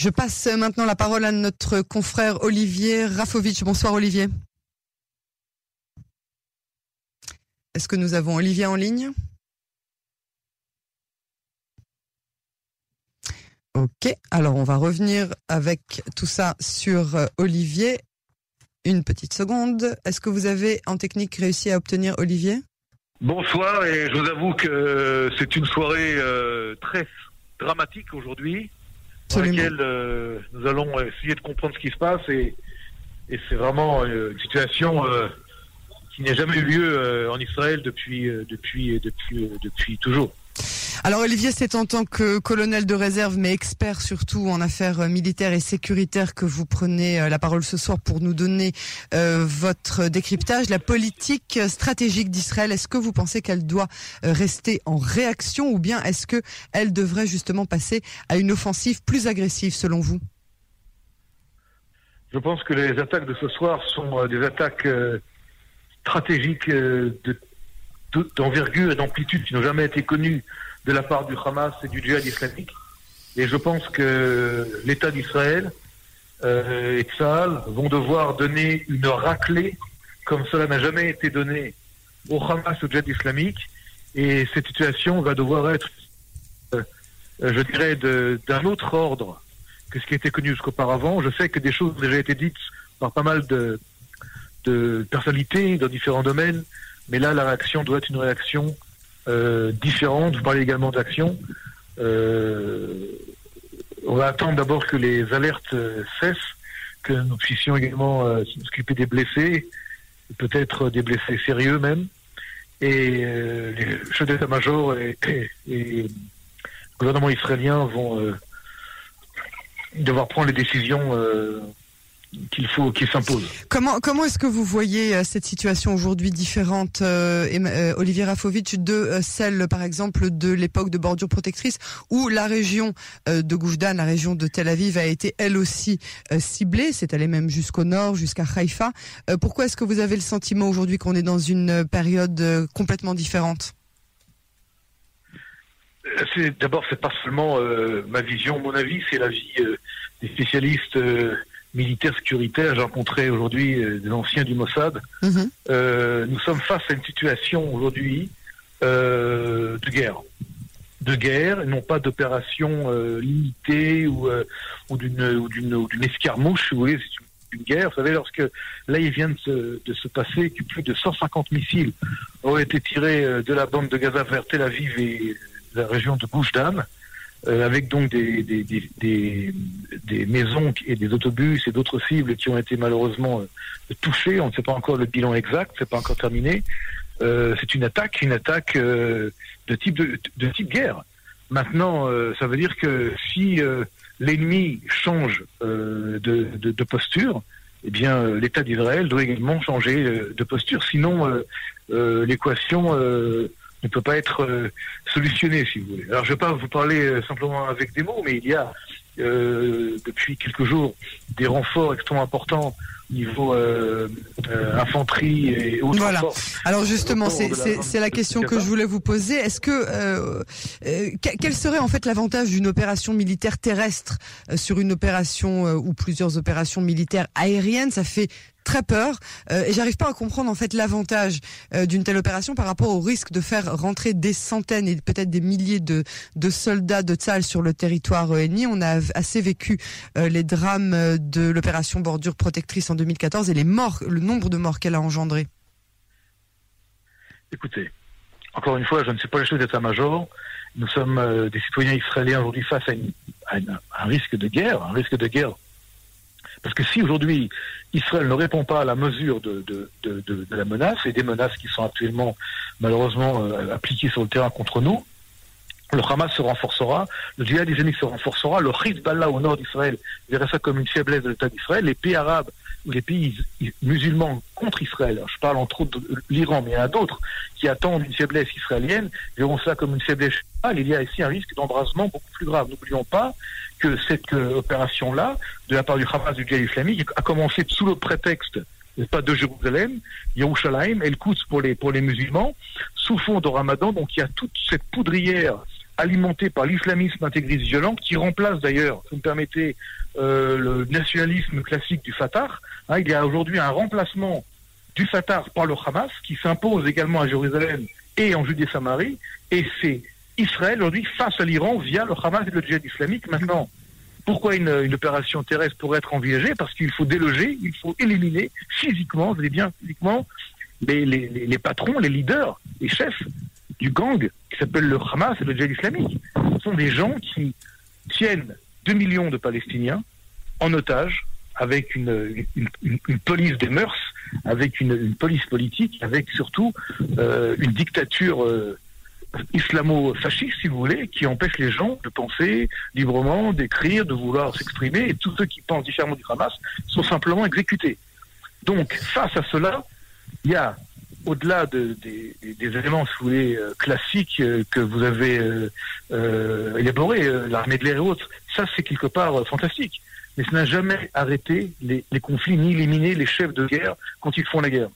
Je passe maintenant la parole à notre confrère Olivier Rafovitch. Bonsoir Olivier. Est-ce que nous avons Olivier en ligne? Ok, alors on va revenir avec tout ça sur euh, Olivier. Une petite seconde. Est-ce que vous avez en technique réussi à obtenir Olivier? Bonsoir et je vous avoue que c'est une soirée euh, très dramatique aujourd'hui dans laquelle euh, nous allons essayer de comprendre ce qui se passe et, et c'est vraiment une situation qui n'a jamais eu lieu en Israël depuis, depuis, depuis, depuis toujours. Alors Olivier, c'est en tant que colonel de réserve, mais expert surtout en affaires militaires et sécuritaires que vous prenez euh, la parole ce soir pour nous donner euh, votre décryptage. La politique stratégique d'Israël, est-ce que vous pensez qu'elle doit euh, rester en réaction ou bien est-ce que elle devrait justement passer à une offensive plus agressive selon vous? Je pense que les attaques de ce soir sont des attaques stratégiques d'envergure et d'amplitude qui n'ont jamais été connues de la part du Hamas et du djihad islamique. Et je pense que l'État d'Israël euh, et Tsahal vont devoir donner une raclée comme cela n'a jamais été donné au Hamas au djihad islamique. Et cette situation va devoir être, euh, je dirais, d'un autre ordre que ce qui était connu jusqu'auparavant. Je sais que des choses ont déjà été dites par pas mal de personnalités dans différents domaines, mais là, la réaction doit être une réaction euh, différentes. Vous parlez également d'action. Euh, on va attendre d'abord que les alertes euh, cessent, que nous puissions également nous occuper des blessés, peut-être des blessés sérieux même. Et les chefs d'état-major et, le gouvernement israélien vont devoir prendre les décisions qu'il faut qu'il s'impose. Comment comment est-ce que vous voyez euh, cette situation aujourd'hui différente, euh, euh, Olivier Rafovitch, de celle par exemple de l'époque de bordure protectrice, où la région de Goujdan, la région de Tel Aviv, a été elle aussi ciblée, c'est allé même jusqu'au nord, jusqu'à Haïfa. pourquoi est-ce que vous avez le sentiment aujourd'hui qu'on est dans une période complètement différente? D'abord, c'est pas seulement ma vision, mon avis, c'est l'avis des spécialistes militaire sécuritaire. J'ai rencontré aujourd'hui euh, des anciens du Mossad. Mhm. Euh, nous sommes face à une situation aujourd'hui euh, de guerre. De guerre, et non pas d'opération limitée ou, ou d'une d'une escarmouche, vous voyez, c'est une guerre. Vous savez, lorsque là, il vient de se, de se passer que plus de 150 missiles ont été tirés de la bande de Gaza vers Tel Aviv et la région de Goujdan. Euh, avec donc des, des, des, des, maisons et des autobus et d'autres cibles qui ont été malheureusement euh, touchées. On ne sait pas encore le bilan exact, c'est pas encore terminé. Euh, c'est une attaque, une attaque de type de, de, type guerre. Maintenant, ça veut dire que si l'ennemi change de, de, de, posture, eh bien, l'État d'Israël doit également changer de posture. Sinon, l'équation ne peut pas être euh, solutionné, si vous voulez. Alors, je ne vais pas vous parler euh, simplement avec des mots, mais il y a euh, depuis quelques jours des renforts extrêmement importants niveau euh, euh, infanterie et autres. Voilà. Alors justement, c'est la, question que je voulais vous poser. Est-ce que euh, quel serait en fait l'avantage d'une opération militaire terrestre sur une opération ou plusieurs opérations militaires aériennes? Ça fait très peur et j'arrive pas à comprendre en fait l'avantage d'une telle opération par rapport au risque de faire rentrer des centaines et peut-être des milliers de, de soldats de Tzal sur le territoire ennemi. On a assez vécu euh, les drames de l'opération Bordure Protectrice en 2014 et les morts, le nombre de morts qu'elle a engendré. Écoutez, encore une fois, je ne sais pas les choses d'état-major. Nous sommes des citoyens israéliens aujourd'hui face à, un risque de guerre, un risque de guerre parce que si aujourd'hui Israël ne répond pas à la mesure de, la menace et des menaces qui sont actuellement malheureusement euh, appliquées sur le terrain contre nous, le Hamas se renforcera, le djihad islamique se renforcera, le Hezbollah au nord d'Israël verrait ça comme une faiblesse de l'État d'Israël, les pays arabes ou les pays musulmans contre Israël, je parle entre autres de l'Iran, mais il y en a d'autres qui attendent une faiblesse israélienne, verront ça comme une faiblesse il y a ici un risque d'embrasement beaucoup plus grave. N'oublions pas que cette euh, opération-là, de la part du Hamas du djihad islamique, a commencé sous le prétexte pas de Jérusalem, Yerushalayim, elle coûte pour les, pour les musulmans, sous fond de Ramadan, donc il y a toute cette poudrière alimenté par l'islamisme intégriste violent, qui remplace d'ailleurs, si vous me permettez, euh, le nationalisme classique du Fatah. Hein, il y a aujourd'hui un remplacement du Fatah par le Hamas, qui s'impose également à Jérusalem et en Judée-Samarie, et c'est Israël aujourd'hui face à l'Iran via le Hamas et le djihad islamique. Maintenant, pourquoi une, opération terrestre pourrait être envisagée? Parce qu'il faut déloger, il faut éliminer physiquement, vous bien physiquement, les, les, patrons, les leaders, les chefs du gang qui s'appelle le Hamas et le djihad islamique. Ce sont des gens qui tiennent 2 millions de Palestiniens en otage avec une, police des mœurs, avec une, police politique, avec surtout euh, une dictature euh, islamo-fasciste, si vous voulez, qui empêche les gens de penser librement, d'écrire, de vouloir s'exprimer, et tous ceux qui pensent différemment du Hamas sont simplement exécutés. Donc, face à cela, il y a, au-delà de, des, éléments, si vous voulez, euh, classiques euh, que vous avez euh, élaborés, l'armée de l'air et autres, ça c'est quelque part fantastique. Mais ça n'a jamais arrêté les, conflits, ni éliminé les chefs de guerre quand ils font la guerre.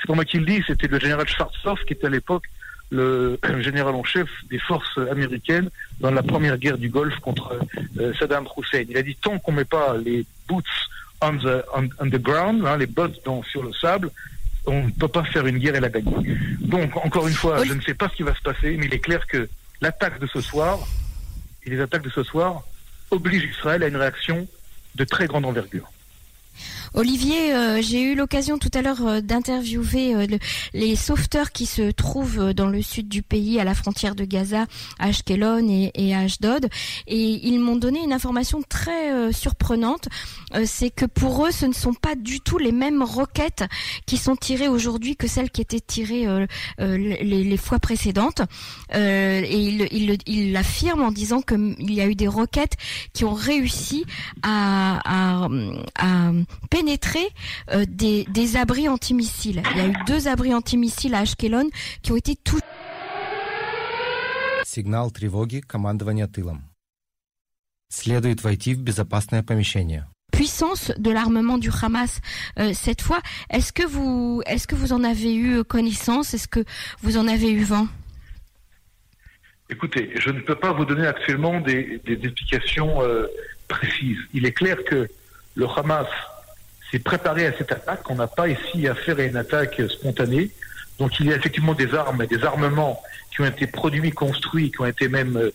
C'est pas moi qui le dis, c'était le général Schwarzkopf qui était à l'époque le général en chef des forces américaines dans la première guerre du Golfe contre euh, Saddam Hussein. Il a dit tant qu'on met pas les boots on the, on, the ground, hein, les bottes dans, sur le sable, on ne peut pas faire une guerre et la gagner. Donc, encore une fois, je ne sais pas ce qui va se passer, mais il est clair que l'attaque de ce soir et les attaques de ce soir obligent Israël à une réaction de très grande envergure. Olivier, euh, j'ai eu l'occasion tout à l'heure euh, d'interviewer euh, les sauveteurs qui se trouvent dans le sud du pays, à la frontière de Gaza, à Ashkelon et, à Ashdod, et ils m'ont donné une information très surprenante. C'est que pour eux, ce ne sont pas du tout les mêmes roquettes qui sont tirées aujourd'hui que celles qui étaient tirées les, fois précédentes. et il l'affirme en disant qu'il y a eu des roquettes qui ont réussi à, à, à pénétrer euh, des, des abris antimissiles. Il y a eu deux abris antimissiles à Ashkelon qui ont été touchés. Сигнал тревоги командования тылом. Следует войти в безопасное помещение. Puissance de l'armement du Hamas euh, cette fois. Est-ce que vous est-ce que vous en avez eu connaissance Est-ce que vous en avez eu vent Écoutez, je ne peux pas vous donner actuellement des, des explications euh, précises. Il est clair que le Hamas s'est préparé à cette attaque. On n'a pas ici affaire à une attaque spontanée. Donc il y a effectivement des armes et des armements qui ont été produits, construits, qui ont été même, euh,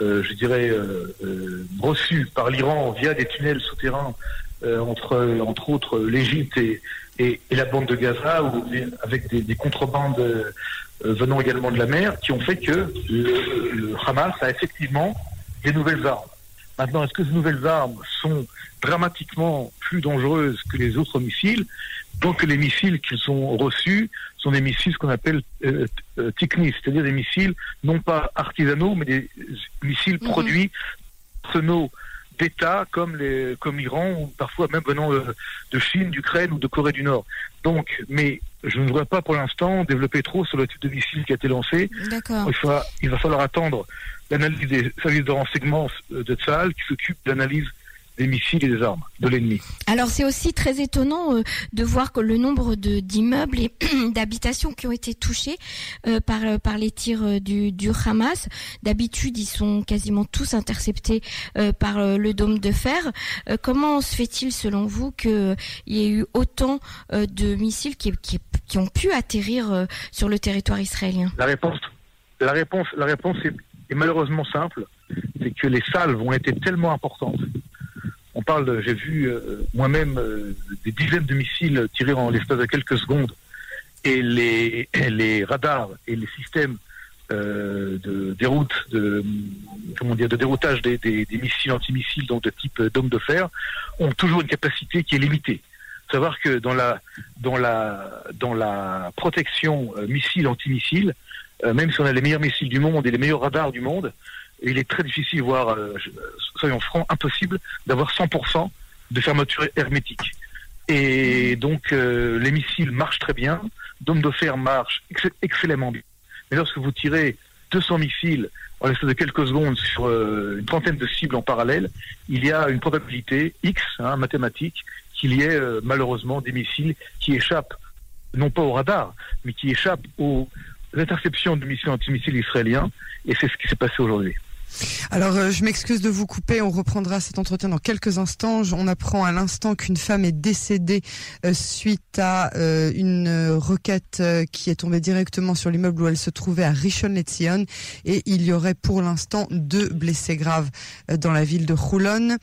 euh, je dirais, euh, reçus par l'Iran via des tunnels souterrains entre, entre autres, l'Égypte et, la bande de Gaza, ou avec des, contrebandes venant également de la mer, qui ont fait que le Hamas a effectivement des nouvelles armes. Maintenant, est-ce que ces nouvelles armes sont dramatiquement plus dangereuses que les autres missiles Donc les missiles qui sont reçus sont des missiles qu'on appelle euh, euh c'est-à-dire des missiles non pas artisanaux, mais des missiles mhm. produits arsenaux d'États comme les comme l'Iran ou parfois même venant de Chine, d'Ukraine ou de Corée du Nord. Donc, mais je ne voudrais pas pour l'instant développer trop sur le type de missile qui a été lancé. Il, il va falloir attendre l'analyse des services de renseignement euh, de Tsahal qui s'occupe d'analyse des missiles et des armes de l'ennemi. Alors c'est aussi très étonnant euh, de voir que le nombre d'immeubles et d'habitations qui ont été touchés euh, par, par les tirs du, du Hamas. D'habitude, ils sont quasiment tous interceptés par le dôme de fer. comment se fait-il, selon vous, qu'il y ait eu autant de missiles qui, qui, qui, ont pu atterrir sur le territoire israélien? La réponse, la réponse, la réponse est est malheureusement simple, c'est que les salves ont été tellement importantes. On parle, j'ai vu euh, moi-même euh, des dizaines de missiles tirés en l'espace de quelques secondes, et les, les radars et les systèmes euh, de déroute, de comment dire, de déroutage des, des, des missiles antimissiles, donc de type dôme de fer, ont toujours une capacité qui est limitée. Savoir que dans la dans la dans la protection missile antimissile, euh, même si on a les meilleurs missiles du monde et les meilleurs radars du monde, il est très difficile, voire, euh, soyons francs, impossible d'avoir 100% de fermeture hermétique. Et donc, euh, les missiles marchent très bien, Dôme de fer marche excellemment bien. Mais lorsque vous tirez 200 missiles en l'espace de quelques secondes sur une trentaine de cibles en parallèle, il y a une probabilité X, hein, mathématique, qu'il y ait malheureusement des missiles qui échappent, non pas au radar, mais qui échappent au, l'interception de missiles antimissiles israéliens, et c'est ce qui s'est passé aujourd'hui. Alors, euh, je m'excuse de vous couper. On reprendra cet entretien dans quelques instants. On apprend à l'instant qu'une femme est décédée euh, suite à euh, une requête qui est tombée directement sur l'immeuble où elle se trouvait à Rishon-LeZion. Et il y aurait pour l'instant deux blessés graves dans la ville de Roulon.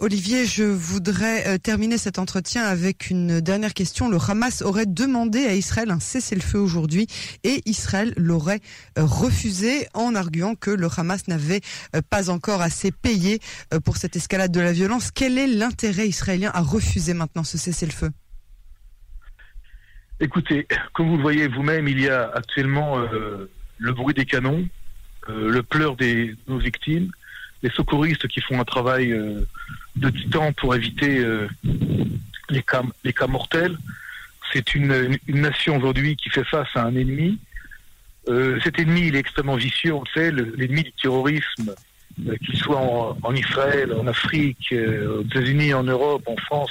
Olivier, je voudrais terminer cet entretien avec une dernière question. Le Hamas aurait demandé à Israël un cessez-le-feu aujourd'hui et Israël l'aurait refusé en arguant que le Hamas n'avait euh, pas encore assez payé euh, pour cette escalade de la violence. Quel est l'intérêt israélien à refuser maintenant ce cessez-le-feu? Écoutez, comme vous le voyez vous-même, il y a actuellement euh, le bruit des canons, le pleur des victimes, les secouristes qui font un travail de titan pour éviter les, cas, mortels. C'est une, nation aujourd'hui qui fait face à un ennemi euh, cet ennemi, il est extrêmement vicieux, on le sait, l'ennemi du terrorisme, euh, qu'il soit en, Israël, en Afrique, euh, aux États-Unis, en Europe, en France.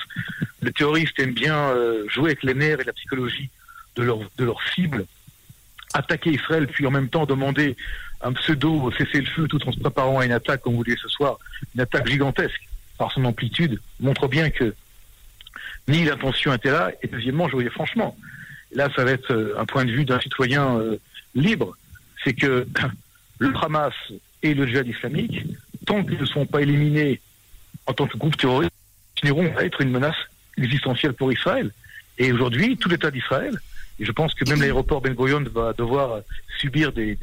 Le terroriste aime bien jouer avec les nerfs et la psychologie de leur, cible, attaquer Israël, puis en même temps demander un pseudo cessez-le-feu tout en se préparant à une attaque, comme vous voulez ce soir, une attaque gigantesque par son amplitude, montre bien que ni l'intention était là, et deuxièmement, je voyais franchement, là ça va être un point de vue d'un citoyen libre, c'est que le Hamas et le djihad islamique, tant qu'ils ne sont pas éliminés en tant que groupe terroriste, continueront à être une menace existentielle pour Israël. Et aujourd'hui, tout l'État d'Israël, et je pense que même l'aéroport Ben Gurion va devoir subir des,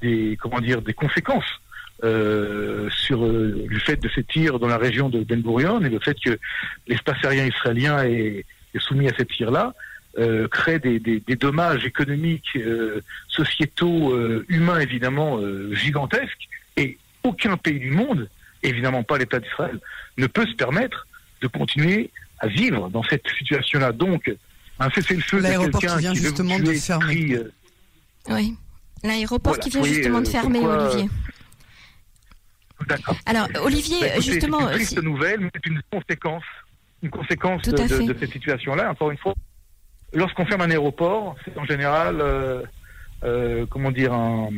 des, comment dire, des conséquences euh, sur euh, le fait de ces tirs dans la région de Ben Gurion et le fait que l'espace aérien israélien est, est soumis à ces tirs-là. Euh, crée des, des, des, dommages économiques, euh, sociétaux, euh, humains évidemment gigantesques, et aucun pays du monde, évidemment pas l'État d'Israël, ne peut se permettre de continuer à vivre dans cette situation-là. Donc, un cessez-le-feu de quelqu'un qui vient justement de fermer. oui, l'aéroport qui vient justement de fermer, Olivier. D'accord. Alors, Olivier, justement, c'est une triste nouvelle, mais c'est une conséquence, une conséquence de, de, cette situation-là. Encore une fois, lorsqu'on ferme un aéroport, c'est en général, euh, euh, comment dire, un,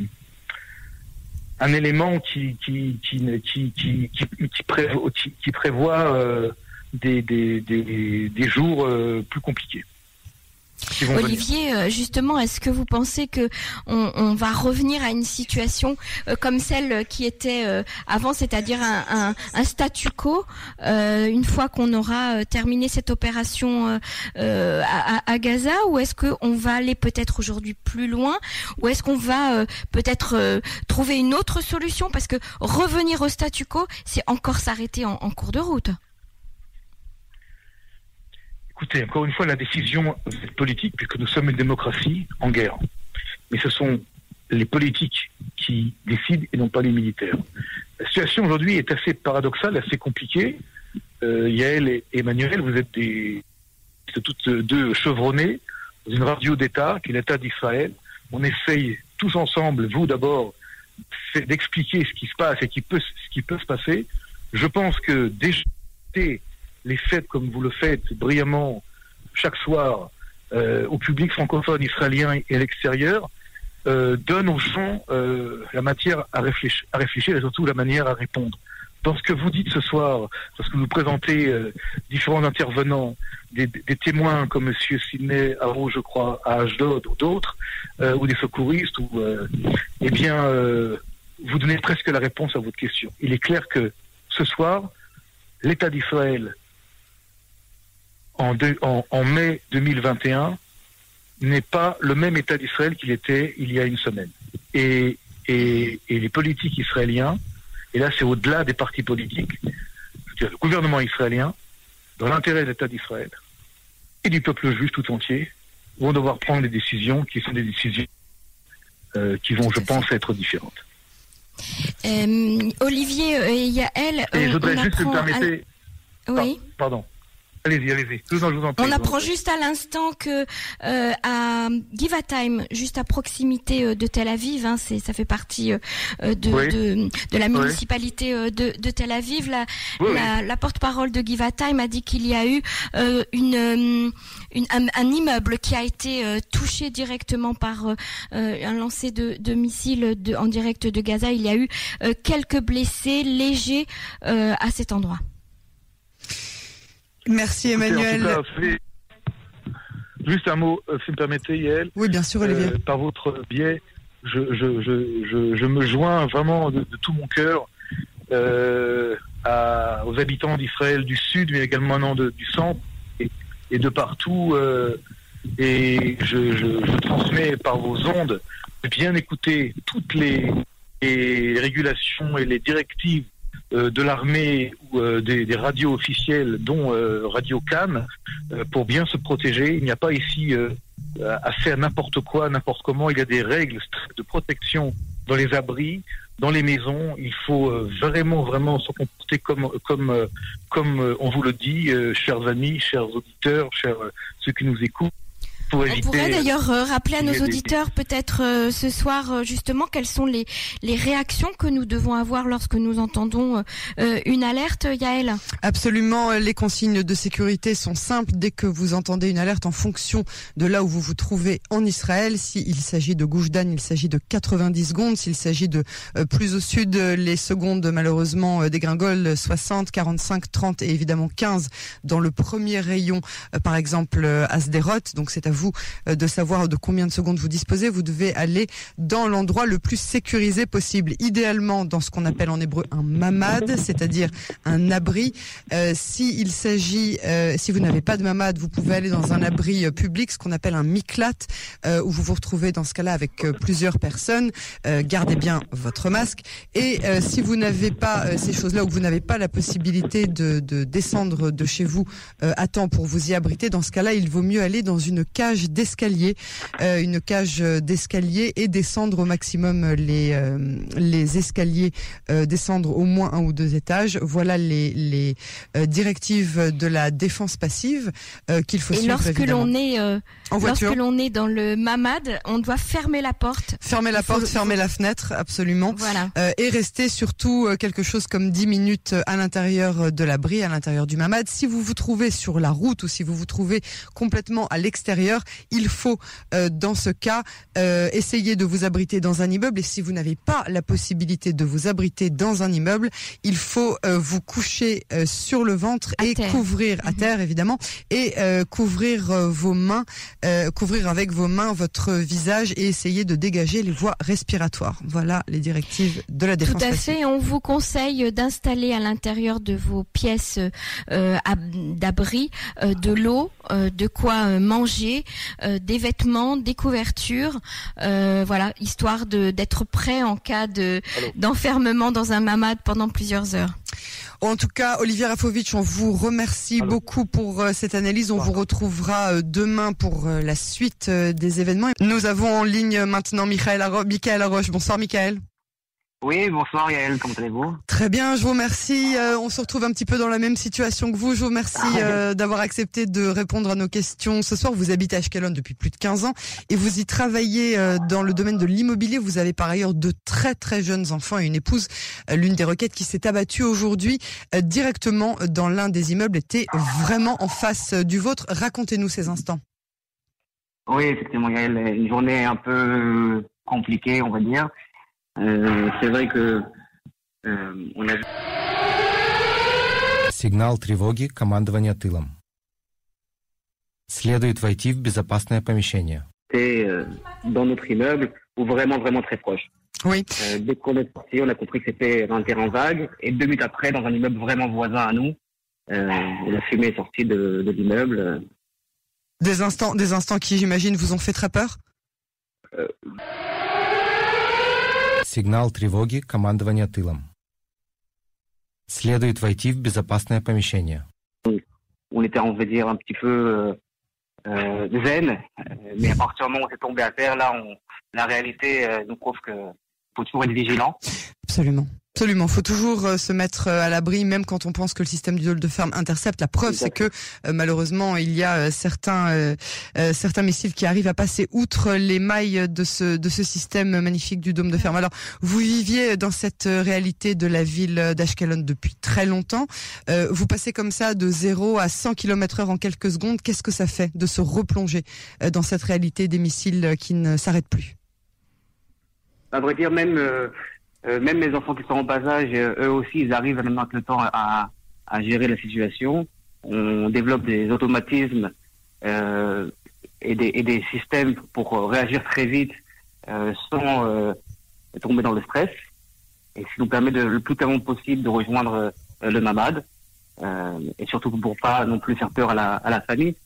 un élément qui qui qui qui qui, qui, prévoit, qui, prévoit euh, des, des, des, des, jours plus compliqués. Olivier, euh, justement, est-ce que vous pensez que on, va revenir à une situation euh, comme celle qui était euh, avant, c'est-à-dire un, statu quo, une fois qu'on aura terminé cette opération à, Gaza, ou est-ce qu'on va aller peut-être aujourd'hui plus loin, ou est-ce qu'on va peut-être trouver une autre solution, parce que revenir au statu quo, c'est encore s'arrêter en cours de route. Écoutez, encore une fois, la décision est politique, puisque nous sommes une démocratie en guerre. Mais ce sont les politiques qui décident et non pas les militaires. La situation aujourd'hui est assez paradoxale, assez compliquée. Euh, Yael et Emmanuel, vous êtes toutes deux chevronnés dans une radio d'État, qui est l'État d'Israël. On essaye tous ensemble, vous d'abord, d'expliquer ce qui se passe et ce qui peut se passer. Je pense que déjà, les fêtes comme vous le faites brillamment chaque soir euh, au public francophone israélien et à l'extérieur, euh, donne aux gens euh, la matière à réfléchir, et surtout la manière à répondre. Dans ce que vous dites ce soir, parce que vous présentez différents intervenants, des, témoins comme M. Sidney Haro, je crois, à Ashdod ou d'autres, ou des secouristes, ou, eh bien, vous donnez presque la réponse à votre question. Il est clair que ce soir, l'État d'Israël en, mai 2021 n'est pas le même État d'Israël qu'il était il y a une semaine. Et, et, les politiques israéliens, et là c'est au-delà des partis politiques, le gouvernement israélien, dans l'intérêt de l'État d'Israël et du peuple juif tout entier, vont devoir prendre des décisions qui sont des décisions euh, qui vont, je pense, être différentes. Euh, Olivier, il y a elle. Et je voudrais juste me permettre. Oui. Pardon. Allez-y, allez-y. On apprend juste à l'instant que euh, à Givatime, juste à proximité euh, de Tel Aviv, hein, c'est ça fait partie euh, de, de, de la municipalité euh, de, de Tel Aviv. La, la, la porte-parole de Givatime a dit qu'il y a eu une, une un, un, immeuble qui a été touché directement par un lancer de, de missiles de, en direct de Gaza. Il y a eu quelques blessés légers à cet endroit. Merci Emmanuel. juste un mot, euh, si vous me permettez, Yael. Oui, bien sûr, Olivier. Euh, par votre biais, je, je, je, je, me joins vraiment de, tout mon cœur euh, à, aux habitants d'Israël du Sud, mais également non, de, du centre et, de partout. et je, transmets par vos ondes de bien écouter toutes les, les régulations et les directives de l'armée ou euh, des, radios officielles, dont euh, Radio Cannes, pour bien se protéger. Il n'y a pas ici à faire n'importe quoi, n'importe comment. Il y a des règles de protection dans les abris, dans les maisons. Il faut vraiment, vraiment se comporter comme, comme, comme on vous le dit, chers amis, chers auditeurs, chers ceux qui nous écoutent. On pourrait d'ailleurs euh, rappeler à nos auditeurs peut-être euh, ce soir euh, justement quelles sont les, les réactions que nous devons avoir lorsque nous entendons une alerte, Yael Absolument, les consignes de sécurité sont simples. Dès que vous entendez une alerte en fonction de là où vous vous trouvez en Israël, s'il s'agit de Goujdan, il s'agit de 90 secondes. S'il s'agit de plus au sud, les secondes malheureusement dégringolent 60, 45, 30 et évidemment 15 dans le premier rayon, par exemple à Sderot. Donc c'est à vous euh, de savoir de combien de secondes vous disposez. Vous devez aller dans l'endroit le plus sécurisé possible. Idéalement dans ce qu'on appelle en hébreu un mamad, c'est-à-dire un abri. Euh, si il s'agit, euh, si vous n'avez pas de mamad, vous pouvez aller dans un abri public, ce qu'on appelle un miklat, où vous vous retrouvez dans ce cas-là avec plusieurs personnes. gardez bien votre masque. Et si vous n'avez pas ces choses-là, ou que vous n'avez pas la possibilité de, de descendre de chez vous à temps pour vous y abriter, dans ce cas-là, il vaut mieux aller dans une cage d'escalier, euh, une cage d'escalier et descendre au maximum les euh, les escaliers, euh, descendre au moins un ou deux étages. Voilà les les directives de la défense passive qu'il faut et suivre. lorsque l'on est en voiture, lorsque l'on est dans le mamad, on doit fermer la porte. Fermer la porte, fermer la fenêtre, absolument. Voilà. et rester surtout quelque chose comme 10 minutes à l'intérieur de l'abri, à l'intérieur du mamad. Si vous vous trouvez sur la route ou si vous vous trouvez complètement à l'extérieur, il faut euh, dans ce cas euh, essayer de vous abriter dans un immeuble et si vous n'avez pas la possibilité de vous abriter dans un immeuble, il faut euh, vous coucher sur le ventre et couvrir à mhm. terre évidemment et couvrir vos mains, couvrir avec vos mains votre visage et essayer de dégager les voies respiratoires. Voilà les directives de la défense. Tout à fait. On vous conseille d'installer à l'intérieur de vos pièces d'abri de l'eau, de quoi manger, euh, des vêtements, des couvertures, euh, voilà, histoire de d'être prêt en cas de d'enfermement dans un mamad pendant plusieurs heures. En tout cas, Olivier Rafovitch, on vous remercie beaucoup pour euh, cette analyse. On vous retrouvera demain pour la suite des événements. Nous avons en ligne maintenant Michael, Arroche. Bonsoir Michael. Oui, bonsoir Yael, comment allez-vous? Très bien, je vous remercie. Euh, on se retrouve un petit peu dans la même situation que vous. Je vous remercie ah, euh, d'avoir accepté de répondre à nos questions. Ce soir, vous habitez à Ashkelon depuis plus de 15 ans et vous y travaillez euh, dans le domaine de l'immobilier. Vous avez par ailleurs de très très jeunes enfants et une épouse. L'une des requêtes qui s'est abattue aujourd'hui directement dans l'un des immeubles était vraiment en face du vôtre. Racontez-nous ces instants. Oui, effectivement, Yael, une journée un peu compliquée, on va dire. Euh, c'est vrai que euh, on a Сигнал тревоги командования тылом. Следует войти в безопасное помещение. C'est euh, dans notre immeuble ou vraiment vraiment très proche. Oui. Euh, dès qu'on est sorti, on a compris que c'était un terrain vague et deux minutes après, dans un immeuble vraiment voisin à nous, euh, la fumée est sortie de, de l'immeuble. Des instants, des instants qui, j'imagine, vous ont fait très peur. Euh, Сигнал тревоги командования тылом. Следует войти в безопасное помещение. On était, on va dire, un petit peu euh, zen, mais à partir du moment où on est tombé à terre, là, on, la réalité euh, nous prouve que faut toujours être vigilant. Absolument. Absolument, faut toujours euh, se mettre euh, à l'abri, même quand on pense que le système du dôle de ferme intercepte. La preuve, c'est que euh, malheureusement, il y a certains certains missiles qui arrivent à passer outre les mailles de ce de ce système magnifique du dôme de ferme. Alors, vous viviez dans cette réalité de la ville d'Ashkelon depuis très longtemps. vous passez comme ça de 0 à 100 km/h en quelques secondes. Qu'est-ce que ça fait de se replonger dans cette réalité des missiles qui ne s'arrêtent plus? À vrai dire, même euh, même mes enfants qui sont en bas âge, euh, eux aussi, ils arrivent maintenant avec le temps à, à gérer la situation. On développe des automatismes euh, et, des, et, des, systèmes pour réagir très vite euh, sans euh, tomber dans le stress. Et ce qui nous permet de, le plus calmement possible de rejoindre le mamad. et surtout pour pas non plus faire peur à la, à la famille.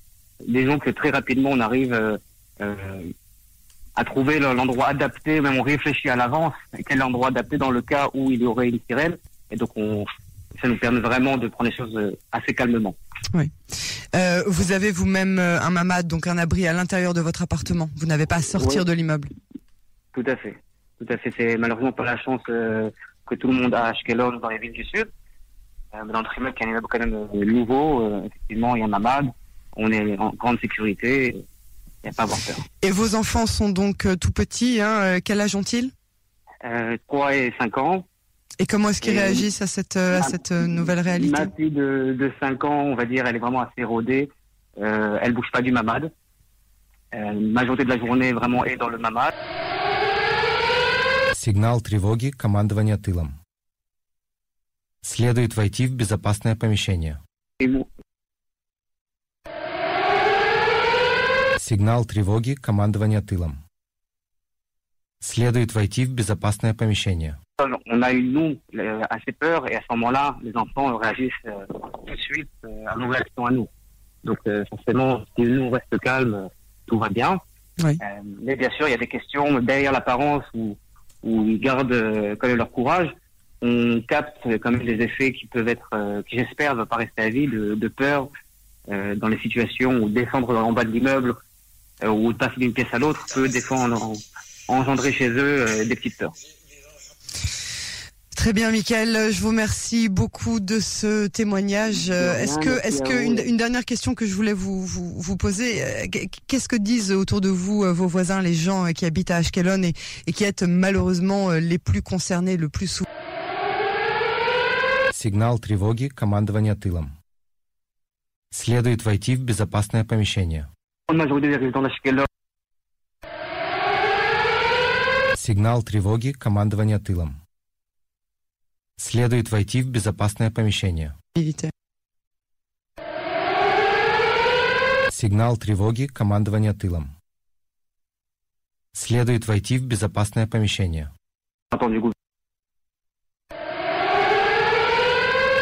Disons que très rapidement, on arrive à trouver l'endroit adapté, même on réfléchit à l'avance, quel est l'endroit adapté dans le cas où il y aurait une sirène. Et donc, on, ça nous permet vraiment de prendre les choses euh, assez calmement. Oui. Euh, vous avez vous-même euh, un mamad, donc un abri à l'intérieur de votre appartement. Vous n'avez pas à sortir de l'immeuble. Tout à fait. Tout à fait. C'est malheureusement pas la chance euh, que tout le monde a à Ashkelon dans les villes du sud. dans notre immeuble, qui est un immeuble quand même nouveau, effectivement, il y a un mamad. On est en grande sécurité n'y a pas à avoir peur. Et vos enfants sont donc euh, tout petits, hein euh, quel âge ont-ils euh, 3 et 5 ans. Et comment est-ce qu'ils réagissent à cette, euh, à cette nouvelle réalité Ma fille de, de 5 ans, on va dire, elle est vraiment assez rodée. Euh, elle bouge pas du mamad. Euh, majorité de la journée vraiment est dans le mamad. Сигнал тревоги командования тылом. Следует войти в безопасное помещение. Сигнал тревоги командования тылом. Следует войти в безопасное помещение. On a eu, nous, assez peur, et à ce moment-là, les enfants réagissent euh, tout de suite euh, à nos réactions à nous. Donc, euh, forcément, si nous, on reste calme, tout va bien. Oui. Euh, mais bien sûr, il y a des questions derrière l'apparence où, où ils gardent euh, quand même leur courage. On capte quand même des effets qui peuvent être, euh, qui j'espère ne vont pas rester à vie, de, de peur dans les situations où descendre en bas de l'immeuble euh, ou de passer d'une pièce à l'autre peut des fois engendrer chez eux euh, des petites peurs. Très bien, Michael. Je vous remercie beaucoup de ce témoignage. Est-ce que, est-ce que une, dernière question que je voulais vous vous, vous poser, euh, qu'est-ce que disent autour de vous vos voisins, les gens qui habitent à Ashkelon et, et qui êtes malheureusement les plus concernés, le plus souvent Сигнал тревоги командования тылом. Следует войти в безопасное помещение. Majorité des résidents d'Ashkelon. Сигнал тревоги командования тылом. Следует войти в безопасное помещение. Сигнал тревоги командования тылом. Следует войти в безопасное помещение.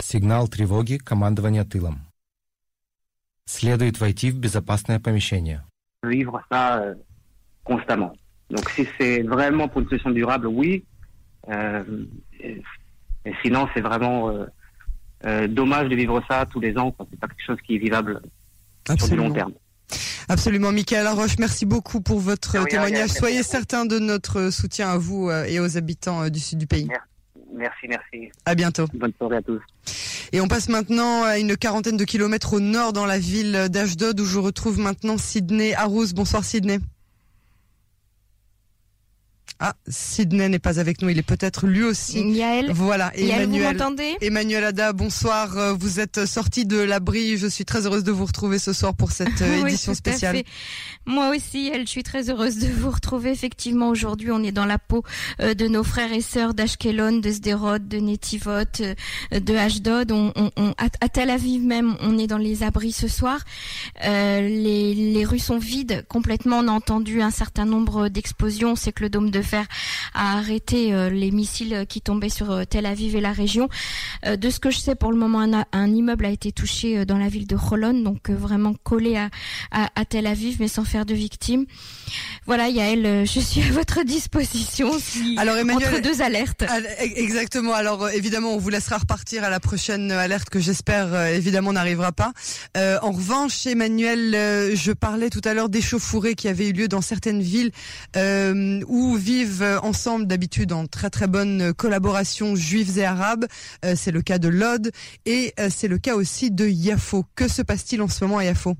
Сигнал тревоги командования тылом. Следует войти в безопасное помещение. Vivre ça euh, constamment. Donc si c'est vraiment pour une solution durable, oui. Euh, et, et sinon, c'est vraiment euh, euh, dommage de vivre ça tous les ans. C'est pas quelque chose qui est vivable Absolument. sur du long terme. Absolument, Michael Laroche, merci beaucoup pour votre oui, témoignage. Soyez certain de notre soutien à vous euh, et aux habitants euh, du sud du pays. Merci, merci. À bientôt. Bonne soirée à tous. Et on passe maintenant à une quarantaine de kilomètres au nord dans la ville d'Ashdod où je retrouve maintenant Sydney Arous. Bonsoir Sydney. Ah, Sydney n'est pas avec nous. Il est peut-être lui aussi. Yael. Voilà. Yael, Emmanuel. Vous m'entendez? Emmanuel Ada, bonsoir. Euh, vous êtes sorti de l'abri. Je suis très heureuse de vous retrouver ce soir pour cette euh, oui, édition spéciale. Moi aussi, elle, je suis très heureuse de vous retrouver. Effectivement, aujourd'hui, on est dans la peau euh, de nos frères et sœurs d'Ashkelon, de Sderot, de Netivot, de Ashdod. On, on, on, à Tel Aviv même, on est dans les abris ce soir. Euh, les, les rues sont vides complètement. On a entendu un certain nombre d'explosions. C'est que le dôme de fer a arrêté euh, les missiles qui tombaient sur euh, Tel Aviv et la région. Euh, de ce que je sais, pour le moment, un, un immeuble a été touché dans la ville de Holon, donc vraiment collé à, à, à, Tel Aviv, mais sans faire de victimes. Voilà, Yael, je suis à votre disposition si, Alors, Emmanuel, entre deux alertes. Exactement. Alors évidemment, on vous laissera repartir à la prochaine alerte que j'espère évidemment n'arrivera pas. Euh, en revanche, Emmanuel, je parlais tout à l'heure d'échauffourées qui avaient eu lieu dans certaines villes euh, où vivent vivent ensemble d'habitude en très très bonne collaboration juifs et arabes. c'est le cas de Lod et c'est le cas aussi de Yafo. Que se passe-t-il en ce moment à Yafo?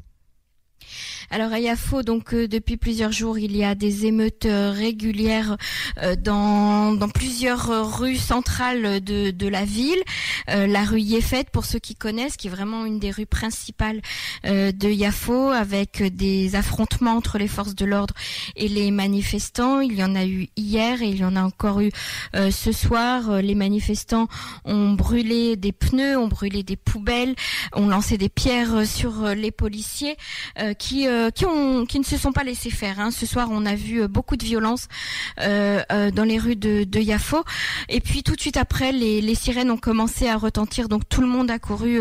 Alors à Yafo, donc euh, depuis plusieurs jours, il y a des émeutes euh, régulières euh, dans, plusieurs rues centrales de, de la ville. la rue Yefet, pour ceux qui connaissent, qui est vraiment une des rues principales de Yafo, avec des affrontements entre les forces de l'ordre et les manifestants. Il y en a eu hier et il y en a encore eu ce soir. Les manifestants ont brûlé des pneus, ont brûlé des poubelles, ont lancé des pierres sur les policiers qui euh, qui, ne se sont pas laissés faire. Hein. Ce soir, on a vu euh, beaucoup de violence euh, dans les rues de, de, Yafo. Et puis tout de suite après, les, sirènes ont commencé à retentir. Donc tout le monde a couru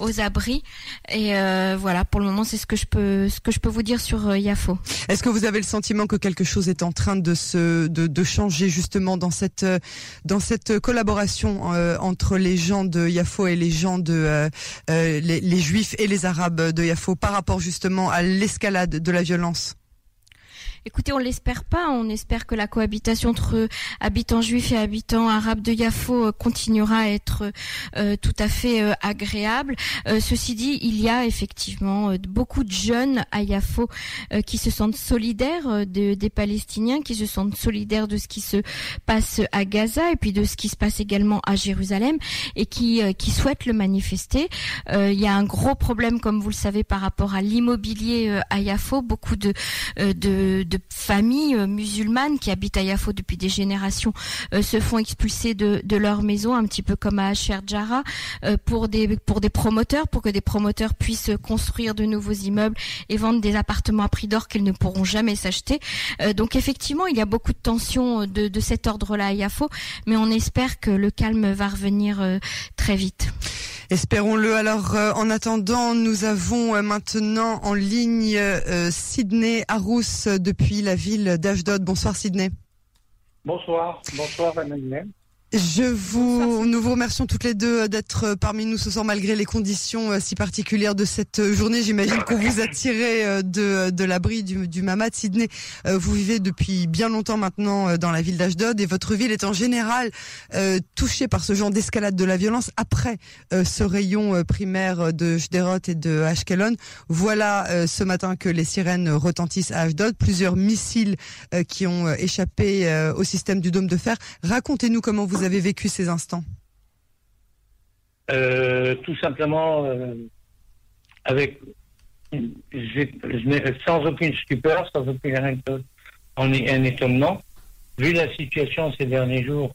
aux abris. Et voilà, pour le moment, c'est ce que je peux ce que je peux vous dire sur Yafo. Est-ce que vous avez le sentiment que quelque chose est en train de se de changer justement dans cette dans cette collaboration entre les gens de Yafo et les gens de les, les juifs et les arabes de Yafo par rapport justement à l'escalade escalade de la violence Écoutez, on l'espère pas. On espère que la cohabitation entre habitants juifs et habitants arabes de Yafo euh, continuera à être euh, tout à fait euh, agréable. ceci dit, il y a effectivement beaucoup de jeunes à Yafo qui se sentent solidaires des Palestiniens, qui se sentent solidaires de ce qui se passe à Gaza et puis de ce qui se passe également à Jérusalem et qui qui souhaitent le manifester. il y a un gros problème, comme vous le savez, par rapport à l'immobilier à Yafo. Beaucoup de, de de familles euh, musulmanes qui habitent à Yafo depuis des générations euh, se font expulser de, leur maison, un petit peu comme à Asher Jara, euh, pour des pour des promoteurs, pour que des promoteurs puissent construire de nouveaux immeubles et vendre des appartements à prix d'or qu'ils ne pourront jamais s'acheter. donc effectivement, il y a beaucoup de tensions de, de cet ordre-là à Yafo, mais on espère que le calme va revenir très vite. Espérons-le. Alors, en attendant, nous avons maintenant en ligne Sydney Arous depuis depuis la ville d'Ashdod. Bonsoir Sydney. Bonsoir, bonsoir Emmanuel. Je vous, nous vous remercions toutes les deux euh, d'être euh, parmi nous ce soir malgré les conditions euh, si particulières de cette journée. J'imagine qu'on vous a tiré de, de l'abri du, du Mamad. Sydney, vous vivez depuis bien longtemps maintenant dans la ville d'Ashdod et votre ville est en général touchée par ce genre d'escalade de la violence après ce rayon primaire de Jderot et de Ashkelon. Voilà ce matin que les sirènes retentissent à Ashdod. Plusieurs missiles qui ont échappé au système du dôme de fer. Racontez-nous comment vous vous avez vécu ces instants euh, Tout simplement euh, avec sans aucune stupeur, sans aucune en un étonnement. Vu la situation ces derniers jours,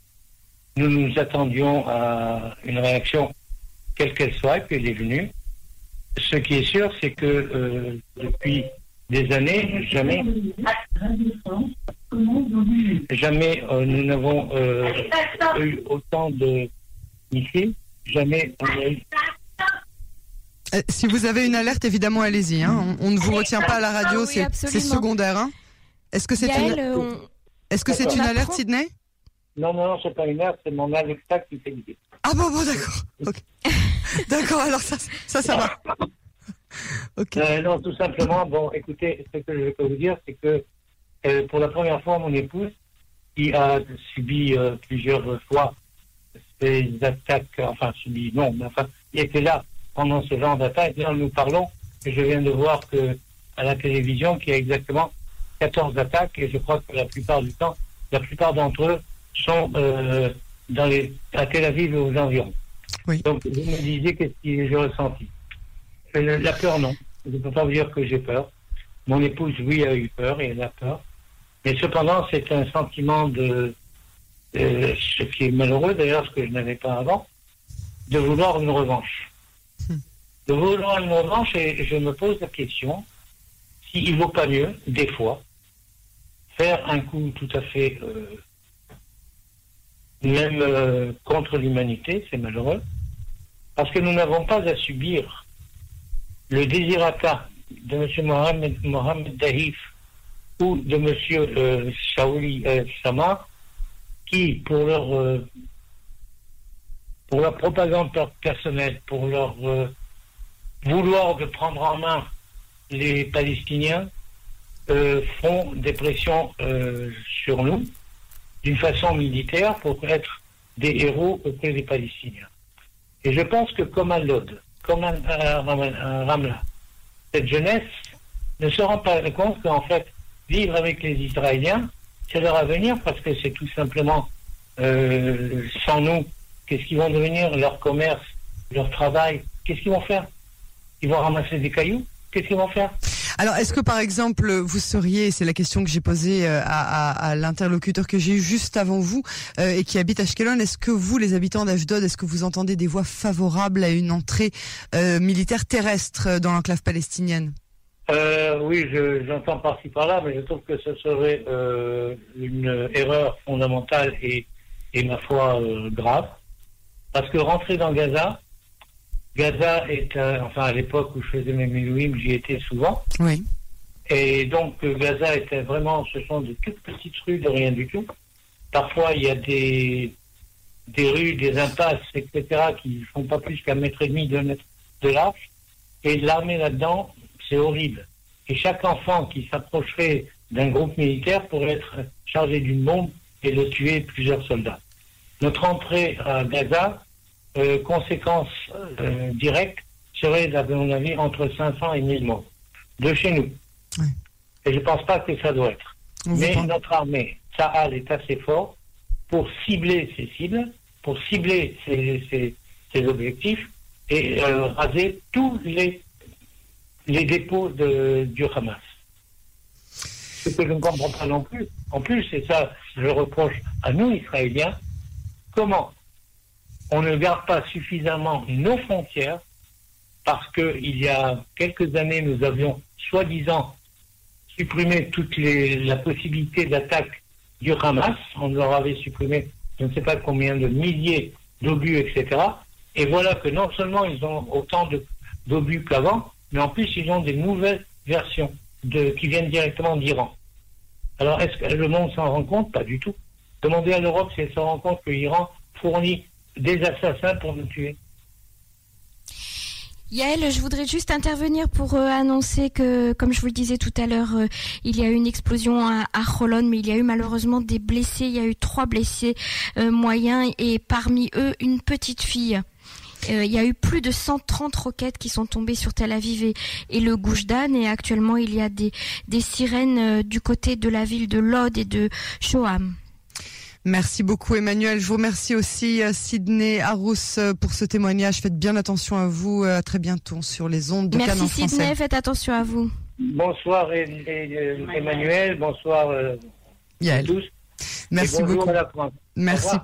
nous nous attendions à une réaction, quelle qu'elle soit, et puis elle est venue. Ce qui est sûr, c'est que euh, depuis des années, jamais Jamais euh, nous n'avons euh, eu autant de missiles. Jamais on a eu. Euh, si vous avez une alerte, évidemment, allez-y. Hein. On, ne vous retient pas à la radio, ah c'est secondaire. Hein. Est-ce que c'est une, est-ce que c'est une alerte, Sydney? Non, non, non, c'est pas une alerte, c'est mon Alexa qui fait l'idée. Ah bon, bon, d'accord. d'accord, alors ça, ça, ça va. non, tout simplement, bon, écoutez, ce que je peux vous dire, c'est que euh, pour la première fois, mon épouse, qui a subi euh, plusieurs fois ces attaques, enfin subi, non, mais enfin, il était là pendant ce genre d'attaque. Là, nous parlons, et je viens de voir que à la télévision qu'il y a exactement 14 attaques, et je crois que la plupart du temps, la plupart d'entre eux sont euh, dans les, à Tel Aviv et aux environs. Oui. Donc, vous me disiez qu'est-ce que j'ai ressenti. La peur, non. Je ne peux pas vous dire que j'ai peur. Mon épouse, oui, a eu peur et elle a peur. Mais cependant, c'est un sentiment de, ce qui est malheureux d'ailleurs, ce que je n'avais pas avant, de vouloir une revanche. Hmm. De vouloir une revanche, et je me pose la question s'il ne vaut pas mieux, des fois, faire un coup tout à fait, euh, même euh, contre l'humanité, c'est malheureux, parce que nous n'avons pas à subir le désirata de M. Mohamed, Dahif de M. Euh, Shaouli euh, Samar, qui, pour leur, euh, pour propagande personnelle, pour leur euh, vouloir de prendre en main les Palestiniens, font des pressions sur nous d'une façon militaire pour être des héros auprès des Palestiniens. Et je pense que comme à Lod, comme à, Ramla, cette jeunesse ne se rend pas compte qu'en fait, vivre avec les Israéliens, c'est leur avenir parce que c'est tout simplement euh, sans nous, qu'est-ce qu'ils vont devenir, leur commerce, leur travail, qu'est-ce qu'ils vont faire? Ils vont ramasser des cailloux? Qu'est-ce qu'ils vont faire? Alors, est-ce que par exemple, vous seriez, c'est la question que j'ai posée euh, à, l'interlocuteur que j'ai eu juste avant vous euh, et qui habite Ashkelon, est-ce que vous, les habitants d'Ashdod, est-ce que vous entendez des voix favorables à une entrée euh, militaire terrestre dans l'enclave palestinienne? Oui, j'entends par-ci par-là, mais je trouve que ce serait une erreur fondamentale et, et ma foi grave. Parce que rentrer dans Gaza, Gaza est, enfin à l'époque où je faisais mes milouim, j'y étais souvent. Oui. Et donc euh, Gaza était vraiment, ce sont de toutes petites rues de rien du tout. Parfois il y a des, des rues, des impasses, etc. qui font pas plus qu'un mètre et demi, deux mètres de large. Et l'armée là-dedans, c'est horrible. Et chaque enfant qui s'approcherait d'un groupe militaire pourrait être chargé d'une bombe et de tuer plusieurs soldats. Notre entrée à Gaza, euh, conséquences euh, directes seraient, à mon avis, entre 500 et 1000 morts de chez nous. Et je ne pense pas que ça doit être. Mais notre armée, Sahel, est assez fort pour cibler ses cibles, pour cibler ses, objectifs et euh, raser tous les, les dépôts de, du Hamas. Ce que je ne comprends pas non plus, en plus, et ça je reproche à nous, Israéliens, comment on ne garde pas suffisamment nos frontières parce qu'il y a quelques années, nous avions soi-disant supprimé toute la possibilité d'attaque du Hamas. On leur avait supprimé je ne sais pas combien de milliers d'obus, etc. Et voilà que non seulement ils ont autant d'obus qu'avant, mais en plus ils ont des nouvelles versions qui viennent directement d'Iran. Alors est-ce que le monde s'en rend compte? Pas du tout. Demandez à l'Europe si elle s'en rend compte que l'Iran fournit des assassins pour nous tuer. Yael, je voudrais juste intervenir pour euh, annoncer que, comme je vous le disais tout à l'heure, euh, il y a eu une explosion à, à mais il y a eu malheureusement des blessés. Il y a eu trois blessés euh, moyens et parmi eux une petite fille. il y a eu plus de 130 roquettes qui sont tombées sur Tel Aviv et, le Goujdan et actuellement il y a des, des sirènes du côté de la ville de Lod et de Shoham. Merci beaucoup Emmanuel. Je vous remercie aussi euh, Sydney Arous euh, pour ce témoignage. Faites bien attention à vous. Euh, à très bientôt sur les ondes de Merci Canon Sydney, faites attention à vous. Bonsoir Emmanuel, bonsoir à tous. Merci beaucoup. Merci.